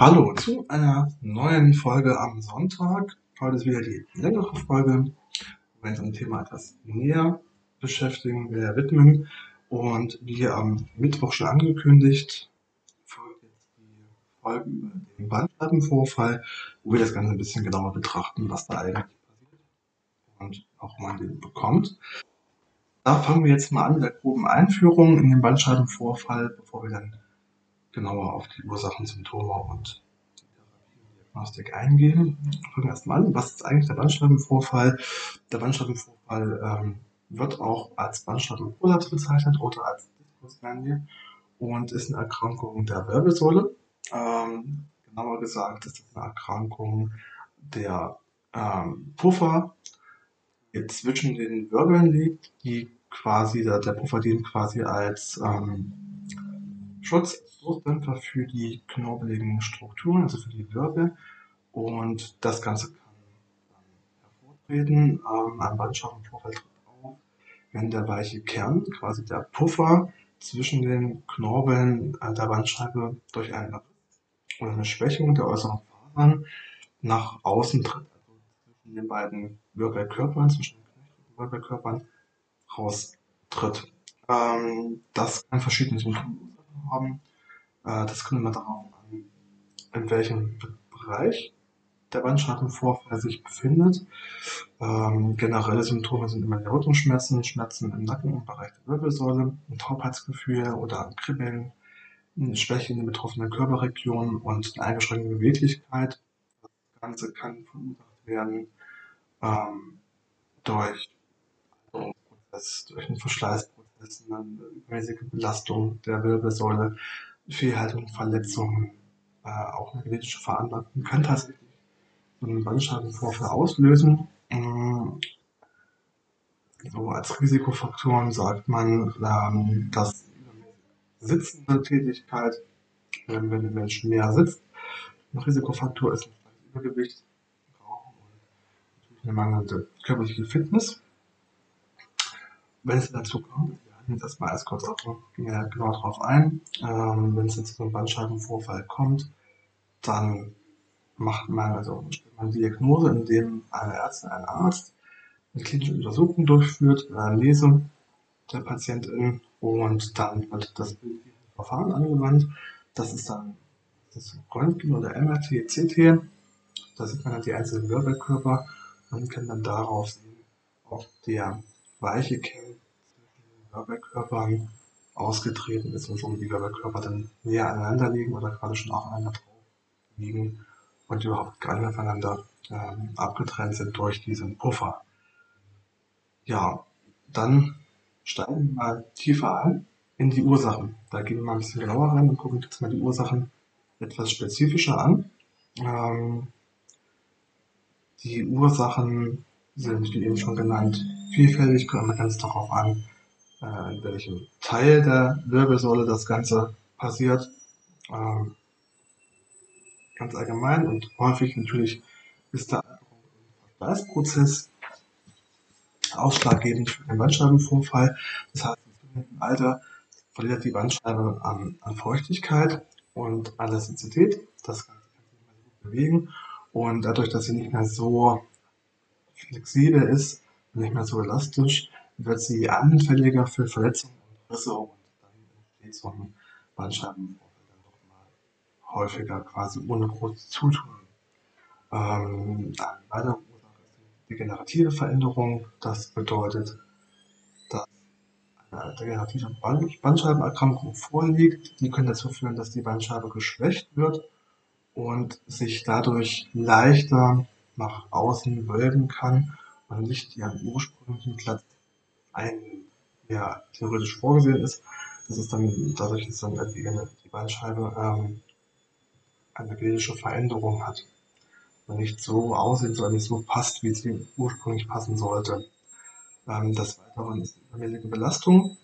Hallo zu einer neuen Folge am Sonntag. Heute ist wieder die längere Folge, wir uns dem Thema etwas näher beschäftigen, näher widmen. Und wie am Mittwoch schon angekündigt, folgt jetzt die Folge über den Bandscheibenvorfall, wo wir das Ganze ein bisschen genauer betrachten, was da eigentlich passiert und auch man den bekommt. Da fangen wir jetzt mal an mit der groben Einführung in den Bandscheibenvorfall, bevor wir dann genauer auf die Ursachen, Symptome und Diagnostik eingehen. Fangen wir erstmal an. Was ist eigentlich der Bandscheibenvorfall? Der Bandscheibenvorfall ähm, wird auch als Bandscheibenprolaps bezeichnet oder als Diskusganie und ist eine Erkrankung der Wirbelsäule. Ähm, genauer gesagt ist es eine Erkrankung der ähm, Puffer, die zwischen den Wirbeln liegt, die quasi, der, der Puffer dient quasi als ähm, Schutz, Stoßdämpfer für die knorpeligen Strukturen, also für die Wirbel. Und das Ganze kann hervortreten. Ähm, ein Bandscheibenvorfall tritt auf, wenn der weiche Kern, quasi der Puffer zwischen den Knorpeln äh, der Bandscheibe durch einen Riss oder eine Schwächung der äußeren Fasern nach außen tritt, also zwischen den beiden Wirbelkörpern, zwischen den knöchernen Wirbelkörpern raustritt. Ähm, das kann verschiedene Symptome haben. Äh, das kommt immer darauf an, in welchem Bereich der Bandscheibenvorfall sich befindet. Ähm, generelle Symptome sind immer die Rückenschmerzen, Schmerzen im Nacken im Bereich der Wirbelsäule, ein Taubheitsgefühl oder ein Kribbeln, eine Schwäche in den betroffenen Körperregionen und eine eingeschränkte Beweglichkeit. Das Ganze kann verursacht werden ähm, durch Alterungsprozess, durch einen Verschleißprozess, eine übermäßige Belastung der Wirbelsäule, Fehlhaltung, Verletzungen, äh, auch eine genetische Veranlagung kann tatsächlich einen Bandscheibenvorfall auslösen. Ähm, so als Risikofaktoren sagt man, ähm, dass sitzende Tätigkeit, wenn, wenn der Mensch mehr sitzt, ein Risikofaktor ist Übergewicht, Rauchen und eine mangelnde körperliche Fitness. Wenn es dazu kommt, jetzt erstmal erst kurz auf, ja, genau darauf ein. Ähm, Wenn es jetzt zu einem Bandscheibenvorfall kommt, dann macht man, also man Diagnose, indem eine Ärztin, ein Arzt eine klinische Untersuchung durchführt, eine Lese der Patientin und dann wird das Verfahren angewandt. Das ist dann das Röntgen oder MRT, CT. Da sieht man dann die einzelnen Wirbelkörper und kann dann darauf sehen, ob der weiche Kern Wirbelkörpern ausgetreten ist und so die Wirbelkörper dann näher aneinander liegen oder gerade schon aufeinander drauf liegen und überhaupt gar nicht mehr voneinander ähm, abgetrennt sind durch diesen Puffer. Ja, dann steigen wir mal tiefer ein in die Ursachen. Da gehen wir mal ein bisschen genauer rein und gucken uns mal die Ursachen etwas spezifischer an. Ähm, die Ursachen sind, wie eben schon genannt, vielfältig, kommen ganz darauf an, äh, in welchem Teil der Wirbelsäule das Ganze passiert. Ähm, ganz allgemein und häufig natürlich ist der Verschleißprozess ausschlaggebend für den Bandscheibenvorfall. Das heißt, im Alter verliert die Bandscheibe an, an Feuchtigkeit und an Elastizität. Das Ganze kann sich nicht mehr gut bewegen. Und dadurch, dass sie nicht mehr so flexibel ist, nicht mehr so elastisch, wird sie anfälliger für Verletzungen und Risse und dann entsteht so ein Bandscheibenvorfall dann doch mal häufiger quasi ohne großes Zutun. Ähm, eine weitere degenerative Veränderung. Das bedeutet, dass eine degenerative Bandscheibenerkrankung vorliegt. Die können dazu führen, dass die Bandscheibe geschwächt wird und sich dadurch leichter nach außen wölben kann und nicht ihren ursprünglichen Platz ein, ja, theoretisch vorgesehen ist. Das ist dann, dadurch ist dann die, die Bandscheibe ähm, eine genetische Veränderung hat und nicht so aussieht oder nicht so passt, wie sie ursprünglich passen sollte. Ähm, des Weiteren ist die übermäßige Belastung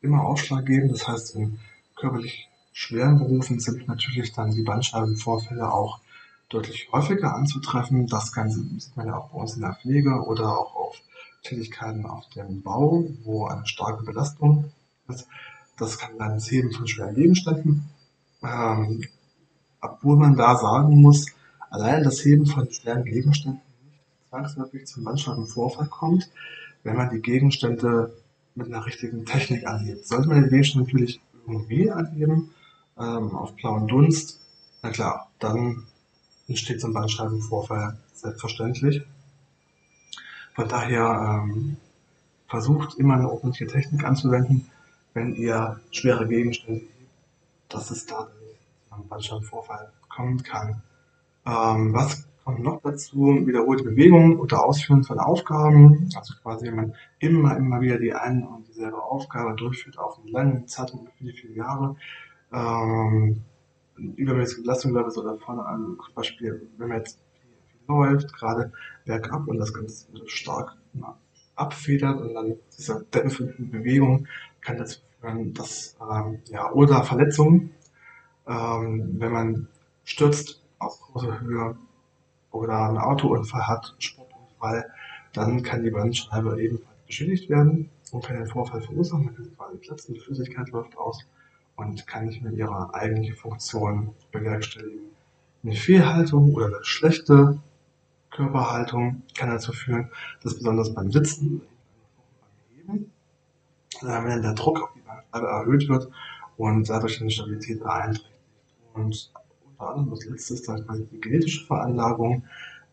immer ausschlaggebend. Das heißt, in körperlich schweren Berufen sind natürlich dann die Bandscheibenvorfälle auch deutlich häufiger anzutreffen. Das Ganze sieht man ja auch bei uns in der Pflege oder auch auf Tätigkeiten auf dem Bau, wo eine starke Belastung ist. Das kann dann das Heben von schweren Gegenständen ähm, obwohl man da sagen muss, allein das Heben von schweren Gegenständen nicht zwangsläufig zum Bandscheibenvorfall kommt, wenn man die Gegenstände mit einer richtigen Technik anhebt. Sollte man den Gegenstand natürlich irgendwie anheben, ähm, auf blauen Dunst, na klar, dann entsteht ein Bandscheibenvorfall selbstverständlich. Von daher ähm, versucht immer eine ordentliche Technik anzuwenden, wenn ihr schwere Gegenstände hebt, dass es da zu einem Bandscheibenvorfall kommen kann. Ähm, was kommt noch dazu? Wiederholte Bewegungen oder Ausführen von Aufgaben. Also quasi, wenn man immer, immer wieder die eine und dieselbe Aufgabe durchführt auf einen langen Zeitraum, viele, viele Jahre. Ähm, übermäßige Belastungslevel oder vorne an, zum Beispiel, wenn man jetzt läuft, gerade bergab und das Ganze stark abfedert und dann diese dämpfenden Bewegung kann dazu führen, dass, ähm, ja, oder Verletzungen, ähm, wenn man stürzt aus großer Höhe oder einen Autounfall hat, Sportunfall, dann kann die Bandscheibe ebenfalls beschädigt werden und kann den Vorfall verursachen. Man kann quasi platzen, die Flüssigkeit läuft aus und kann nicht mehr ihre eigentliche Funktion bewerkstelligen. Eine Fehlhaltung oder eine schlechte Körperhaltung kann dazu führen, dass besonders beim Sitzen, beim Heben, äh, wenn der Druck auf die Bandscheibe erhöht wird und dadurch eine Stabilität beeinträchtigt. Und unter anderem das letzte ist dann die genetische Veranlagung.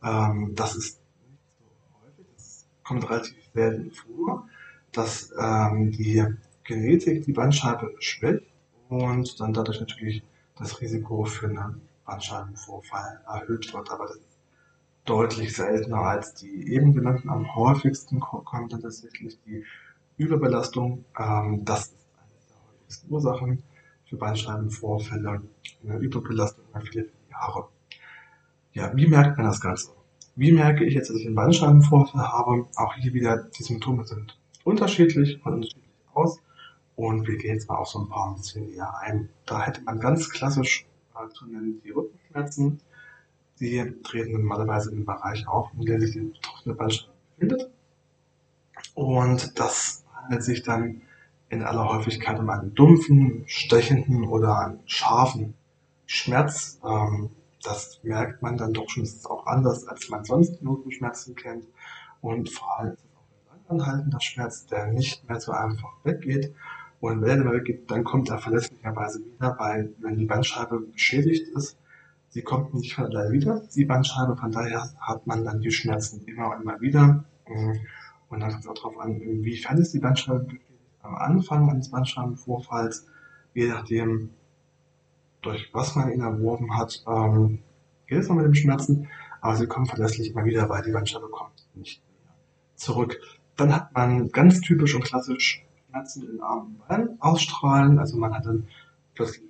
Ähm, das ist nicht so häufig, das kommt relativ selten vor, dass ähm, die Genetik die Bandscheibe schwächt und dann dadurch natürlich das Risiko für einen Bandscheibenvorfall erhöht wird. Aber das deutlich seltener als die eben genannten. Am häufigsten kommt dann tatsächlich die Überbelastung. Ähm, das ist eine der häufigsten Ursachen für Bandscheibenvorfälle. Eine Überbelastung über viele, Jahre. Ja, wie merkt man das Ganze? Wie merke ich jetzt, dass ich einen Bandscheibenvorfall habe? Auch hier wieder, die Symptome sind unterschiedlich, von unterschiedlich aus. Und wir gehen jetzt mal auf so ein paar ein bisschen näher ein. Da hätte man ganz klassisch äh, zu nennen die Rückenschmerzen. Die treten normalerweise im Bereich auf, in dem sich die betroffene Bandscheibe befindet. Und das handelt sich dann in aller Häufigkeit um einen dumpfen, stechenden oder einen scharfen Schmerz. Ähm, das merkt man dann doch schon, das ist auch anders, als man sonst Rückenschmerzen kennt. Und vor allem ist es auch ein langanhaltender Schmerz, der nicht mehr so einfach weggeht und wenn er weggeht, dann kommt er verlässlicherweise wieder, weil wenn die Bandscheibe beschädigt ist, sie kommt nicht von alleine wieder, die Bandscheibe, von daher hat man dann die Schmerzen immer und immer wieder. Und dann kommt es auch darauf an, inwiefern ist die Bandscheibe. Am Anfang eines Bandscheibenvorfalls, je nachdem, durch was man ihn erworben hat, ähm, geht es noch mit den Schmerzen, aber sie kommen verlässlich immer wieder, weil die Bandscheibe kommt nicht mehr zurück. Dann hat man ganz typisch und klassisch Schmerzen in Arm und Bein ausstrahlen. Also man hat dann plötzlich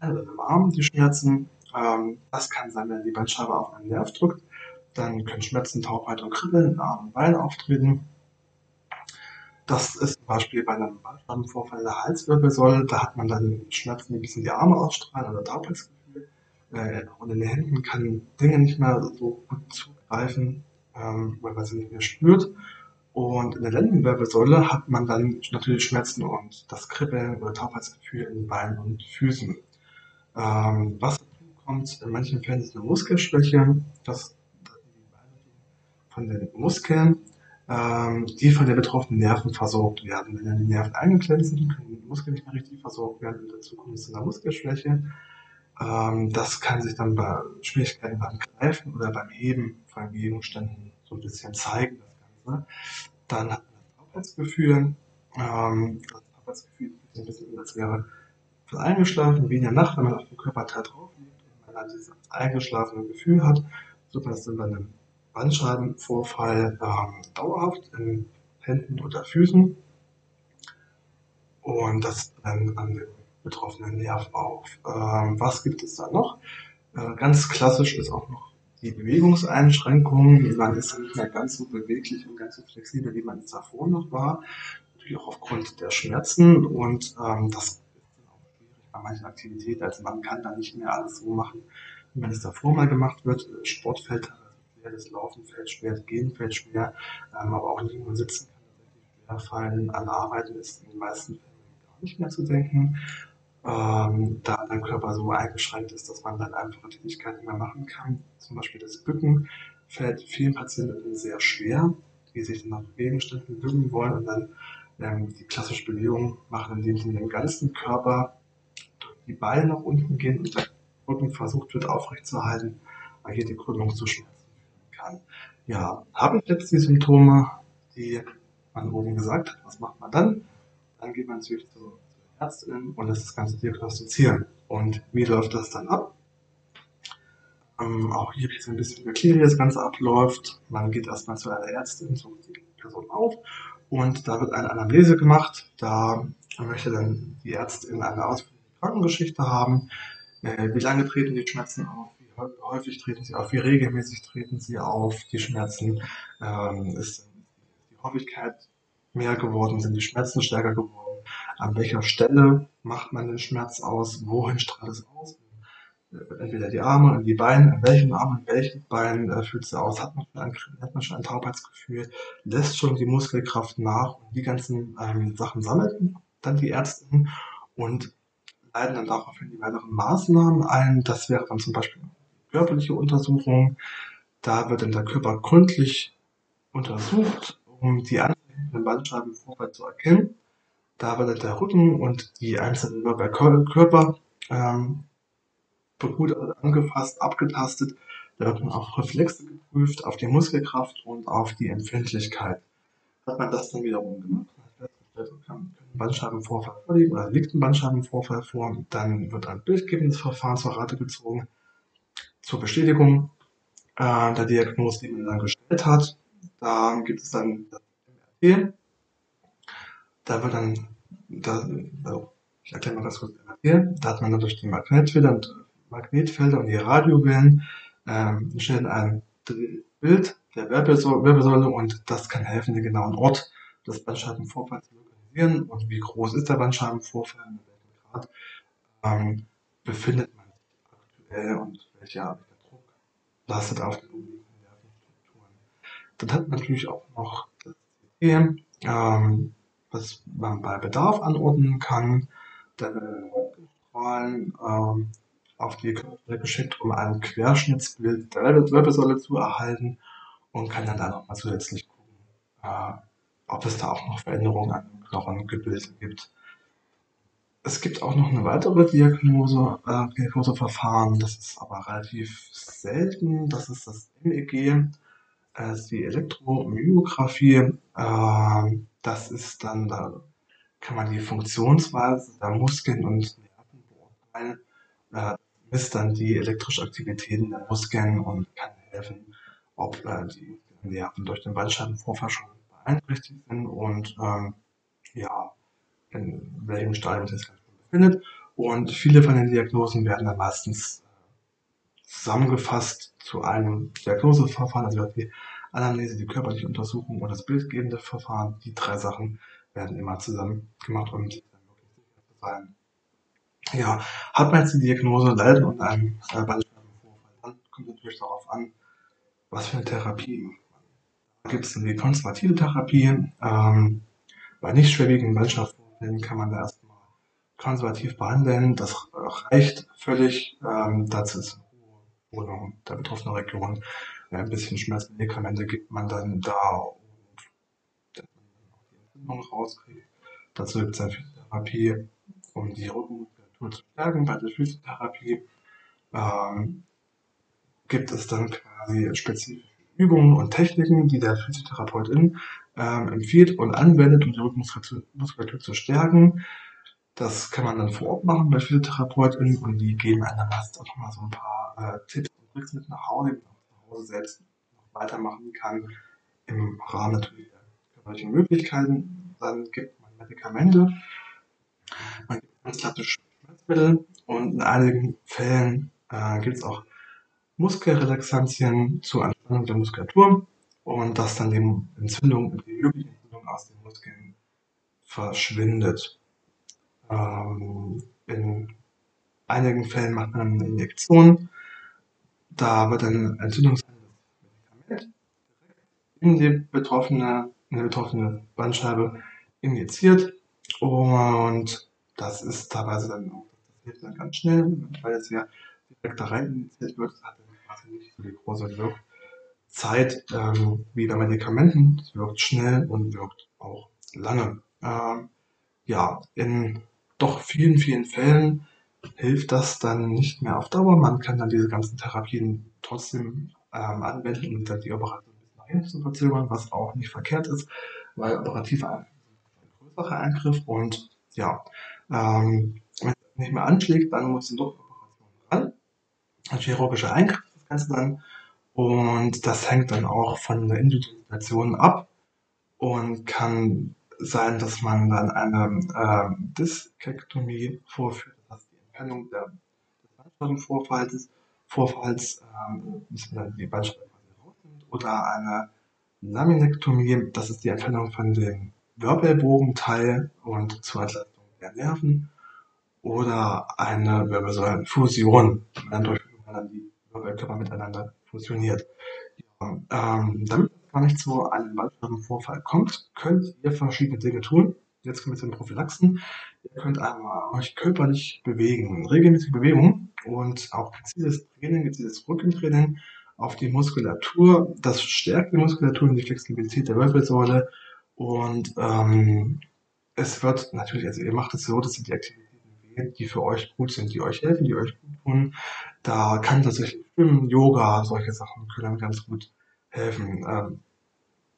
im Arm die Schmerzen. Ähm, das kann sein, wenn die Bandscheibe auf einen Nerv drückt. Dann können Schmerzen, Taubheit und Kribbeln in Arm und Bein auftreten. Das ist zum Beispiel bei einem Bandscheibenvorfall der Halswirbelsäule. Da hat man dann Schmerzen, die bis in die Arme ausstrahlen oder Taubheitsgefühl. Äh, und in den Händen kann Dinge nicht mehr so gut zugreifen, ähm, weil man sie nicht mehr spürt. Und in der Lendenwirbelsäule hat man dann natürlich Schmerzen und das Kribbeln oder Taubheitsgefühl in Beinen und Füßen. Ähm, was kommt, in manchen Fällen ist eine Muskelschwäche, das von den Muskeln, ähm, die von den betroffenen Nerven versorgt werden. Wenn dann die Nerven eingeklemmt sind, können die Muskeln nicht mehr richtig versorgt werden und dazu kommt es zu einer Muskelschwäche. Ähm, das kann sich dann bei Schwierigkeiten beim Greifen oder beim Heben von Gegenständen so ein bisschen zeigen. Ne? Dann hat man das Arbeitsgefühl. Ähm, das Arbeitsgefühl ist ein bisschen, als wäre das eingeschlafen, wie in der Nacht, wenn man auf dem Körperteil drauf liegt man dieses eingeschlafene Gefühl hat. So dass dann bei einem Bandscheibenvorfall ähm, dauerhaft in Händen oder Füßen. Und das dann an den betroffenen Nerv auf. Ähm, was gibt es da noch? Äh, ganz klassisch ist auch noch die Bewegungseinschränkungen, man ist nicht mehr ganz so beweglich und ganz so flexibel, wie man es davor noch war. Natürlich auch aufgrund der Schmerzen und ähm, das ist dann auch schwierig bei manchen Aktivitäten. Also man kann da nicht mehr alles so machen, wie man es davor mal gemacht wird. Sport fällt schwer, das Laufen fällt schwer, das Gehen fällt schwer, ähm, aber auch liegen und sitzen kann tatsächlich schwer fallen. An Arbeiten ist in den meisten Fällen gar nicht mehr zu denken. ähm, da der Körper so eingeschränkt ist, dass man dann einfache Tätigkeiten mehr machen kann. Zum Beispiel das Bücken fällt vielen Patienten sehr schwer, die sich dann nach Gegenständen bücken wollen und dann ähm, die klassische Bewegung machen, indem sie den ganzen Körper die Beine nach unten gehen und der Rücken versucht wird aufrechtzuerhalten, weil hier die Krümmung zu Schmerzen kann. Ja, habe ich jetzt die Symptome, die man oben gesagt hat, was macht man dann? Dann geht man natürlich zur, Ärztin und lässt das Ganze diagnostizieren. Und wie läuft das dann ab? Ähm, auch hier jetzt ein bisschen erklären, wie das Ganze abläuft. Man geht erstmal zu einer Ärztin, sucht die Person auf und da wird eine Anamnese gemacht. Da möchte dann die Ärztin eine ausführliche Krankengeschichte haben. Äh, wie lange treten die Schmerzen auf? Wie häufig treten sie auf? Wie regelmäßig treten sie auf? Die Schmerzen ähm, ist die Häufigkeit mehr geworden? Sind die Schmerzen stärker geworden? An welcher Stelle macht man den Schmerz aus? Wohin strahlt es aus? entweder die Arme und die Beine, in welchem Arm, in welchem Bein äh, fühlt es aus, hat man, schon ein, hat man schon ein Taubheitsgefühl, lässt schon die Muskelkraft nach und die ganzen ähm, Sachen sammelt dann die Ärzte und leiten dann daraufhin die weiteren Maßnahmen ein. Das wäre dann zum Beispiel körperliche Untersuchung. Da wird dann der Körper gründlich untersucht, um die anfängenden Bandscheibenvorfall zu erkennen. Da wird dann der Rücken und die einzelnen Körper ähm, gut angefasst, abgetastet. Da wird man auf Reflexe geprüft, auf die Muskelkraft und auf die Empfindlichkeit. Hat man das dann wiederum gemacht, kann Bandscheibenvorfall vorliegen oder liegt ein Bandscheibenvorfall vor, dann wird ein bildgebendes Verfahren zur Rate gezogen zur Bestätigung äh, der Diagnose, die man dann gestellt hat. Da gibt es dann das MRT. Da wird dann, da, also ich erkläre mal ganz kurz MRT. Da hat man dann durch die Magnetfelder und Magnetfelder und die Radiowellen ähm, stellen ein Bild der Wirbelsäule und das kann helfen, den genauen Ort des Bandscheibenvorfalls zu lokalisieren und wie groß ist der Bandscheibenvorfall, in welchem Grad ähm, befindet man sich aktuell und welcher Druck lastet auf den umliegenden Nervenstrukturen. Dann hat man natürlich auch noch das CT, ähm, was man bei Bedarf anordnen kann, dann Röntgenstrahlen, ähm, auf die Körperstelle geschickt, um ein Querschnittsbild der Wirbelsäule zu erhalten und kann dann da nochmal zusätzlich gucken, äh, ob es da auch noch Veränderungen an Knochengebilde gibt. Es gibt auch noch eine weitere Diagnose, äh, Diagnoseverfahren, das ist aber relativ selten, das ist das MEG, äh, die Elektromyographie. Äh, das ist dann, da kann man die Funktionsweise der Muskeln und Nerven beurteilen. Äh, misst dann die elektrische Aktivitäten der Muskeln und kann helfen, ob äh, die Nerven durch den Bandscheibenvorfall schon beeinträchtigt sind und ähm, ja, in welchem Stadium sich das befindet. Und viele von den Diagnosen werden dann meistens äh, zusammengefasst zu einem Diagnoseverfahren, also die Anamnese, die körperliche Untersuchung und das bildgebende Verfahren. Die drei Sachen werden immer zusammen gemacht, um wirklich ja, hat man jetzt die Diagnose, leidet unter einem äh, Bandscheibenvorfall, dann kommt natürlich darauf an, was für eine Therapie. Da gibt es die konservative Therapie. Ähm, bei nicht schwerwiegenden Bandscheibenvorfällen kann man da erstmal konservativ behandeln. Das reicht völlig. Ähm, dazu ist eine Wohnung der betroffenen Region. Äh, ein bisschen Schmerzmedikamente gibt man dann da und dann auch die rauskriegt. Dazu gibt es eine Therapie, um die Rücken Muskulatur zu stärken. Bei der Physiotherapie ähm, gibt es dann quasi spezifische Übungen und Techniken, die der Physiotherapeutin ähm, empfiehlt und anwendet, um die Rückenmuskulatur zu stärken. Das kann man dann vor Ort machen bei Physiotherapeutinnen und die geben einem meist auch nochmal so ein paar äh, Tipps und Tricks mit nach Hause, die man zu Hause selbst noch weitermachen kann, im Rahmen natürlich der körperlichen Möglichkeiten. Dann gibt man Medikamente, man gibt ganz klassisch Schmerzmittel und in einigen Fällen äh, gibt es auch Muskelrelaxantien zur Anspannung der Muskulatur und dass dann die Entzündung, die mögliche Entzündung aus den Muskeln verschwindet. Ähm, in einigen Fällen macht man eine Injektion. Da wird ein entzündungshemmendes in die betroffene, in die betroffene Bandscheibe injiziert und das ist teilweise dann auch hilft dann ganz schnell, weil es ja direkt da rein injiziert wird, hat dann quasi nicht so die große Wirkzeit ähm, wie bei Medikamenten. Es wirkt schnell und wirkt auch lange. Ähm, ja, in doch vielen, vielen Fällen hilft das dann nicht mehr auf Dauer. Man kann dann diese ganzen Therapien trotzdem ähm, anwenden und dann die Operation ein bisschen nach hinten zu verzögern, was auch nicht verkehrt ist, weil operative Eingriffe ein größerer Eingriff und ja, ähm, wenn es nicht mehr anschlägt, dann muss die Operation ran. Ein chirurgischer Eingriff das Ganze dann und das hängt dann auch von der Individualisation ab und kann sein, dass man dann eine äh, Diskektomie vorführt, das heißt die Entfernung der, des Bandscheibenvorfalls, Vorfalls, ähm, dass dann die Bandscheibe rausnimmt, oder eine Laminektomie, das ist die Entfernung von dem Wirbelbogenteil und zur Entlastung der Nerven, oder eine Wirbelsäulenfusion, dadurch man dann die Wirbelkörper miteinander fusioniert. Ja, ähm, damit gar nicht zu einem weiteren Vorfall kommt, könnt ihr verschiedene Dinge tun. Jetzt kommen wir zu den Prophylaxen. Ihr könnt einmal euch körperlich bewegen, regelmäßige Bewegung und auch gezieltes Training, gezieltes Rückentraining auf die Muskulatur. Das stärkt die Muskulatur und die Flexibilität der Wirbelsäule und ähm, es wird natürlich, also ihr macht es so, dass ihr die Aktivitäten wählt, die für euch gut sind, die euch helfen, die euch gut tun. Da kann tatsächlich Schwimmen, Yoga, solche Sachen können ganz gut helfen. Ähm,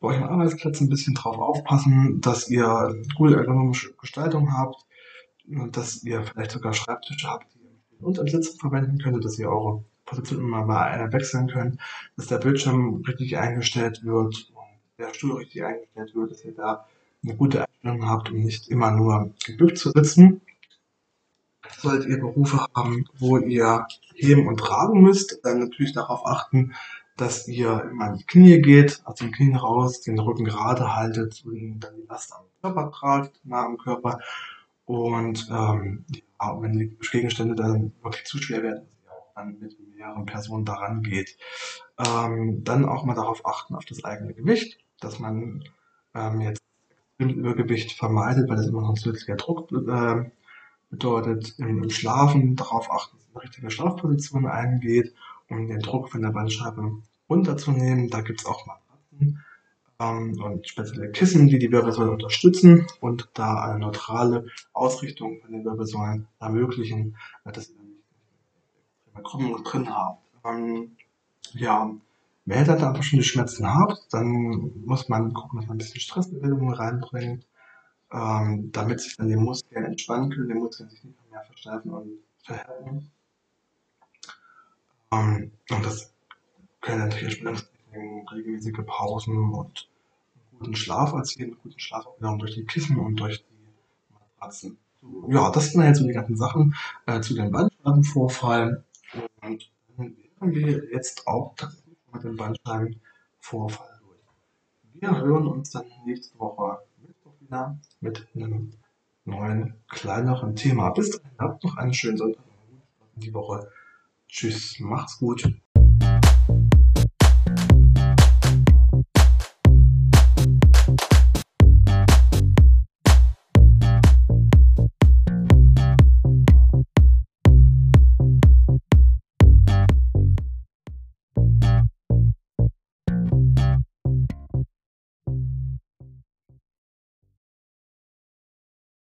bei euch am Arbeitsplatz ein bisschen drauf aufpassen, dass ihr gute ergonomische Gestaltung habt, dass ihr vielleicht sogar Schreibtische habt, die ihr unter Sitzen verwenden könnt, dass ihr eure Position immer mal wechseln könnt, dass der Bildschirm richtig eingestellt wird und der Stuhl richtig eingestellt wird, dass ihr da eine gute Einstellung habt, um nicht immer nur gebückt zu sitzen. Solltet ihr Berufe haben, wo ihr heben und tragen müsst, dann natürlich darauf achten, dass ihr immer in die Knie geht, also die Knie raus, den Rücken gerade haltet und dann die Last am Körper tragt, nah am Körper. Und ähm, ja, wenn die Gegenstände dann wirklich zu schwer werden, dass ihr auch dann mit mehreren Personen daran geht. Ähm, dann auch mal darauf achten, auf das eigene Gewicht, dass man ähm, jetzt Übergewicht vermeidet, weil das immer noch ein zusätzlicher Druck äh, bedeutet. Im Schlafen darauf achten, dass eine richtige Schlafposition eingeht um den Druck von der Bandscheibe runterzunehmen. Da gibt es auch Matratzen ähm, und spezielle Kissen, die die Wirbelsäule unterstützen und da eine neutrale Ausrichtung von den Wirbelsäulen ermöglichen, äh, dass nicht Krümmung drin habt. Ähm, ja, wenn ihr dann aber schon die Schmerzen habt, dann muss man gucken, dass man ein bisschen Stressbewegung reinbringt, ähm, damit sich dann die Muskeln entspannen können, die Muskeln sich nicht mehr versteifen und verhärten. Ähm, und das können natürlich Entspannungstechniken, regelmäßige Pausen und guten Schlaf erzielen, guten Schlaf auch wiederum durch die Kissen und durch die Matratzen. Ja, das sind jetzt so die ganzen Sachen äh, zu dem Bandscheibenvorfall. Und dann wären wir jetzt auch tatsächlich mit dem Bandscheibenvorfall durch. Wir hören uns dann nächste Woche Wieder mit einem neuen, kleineren Thema. Bis dahin, habt noch einen schönen Sonntag und die Woche. Tschüss, macht's gut.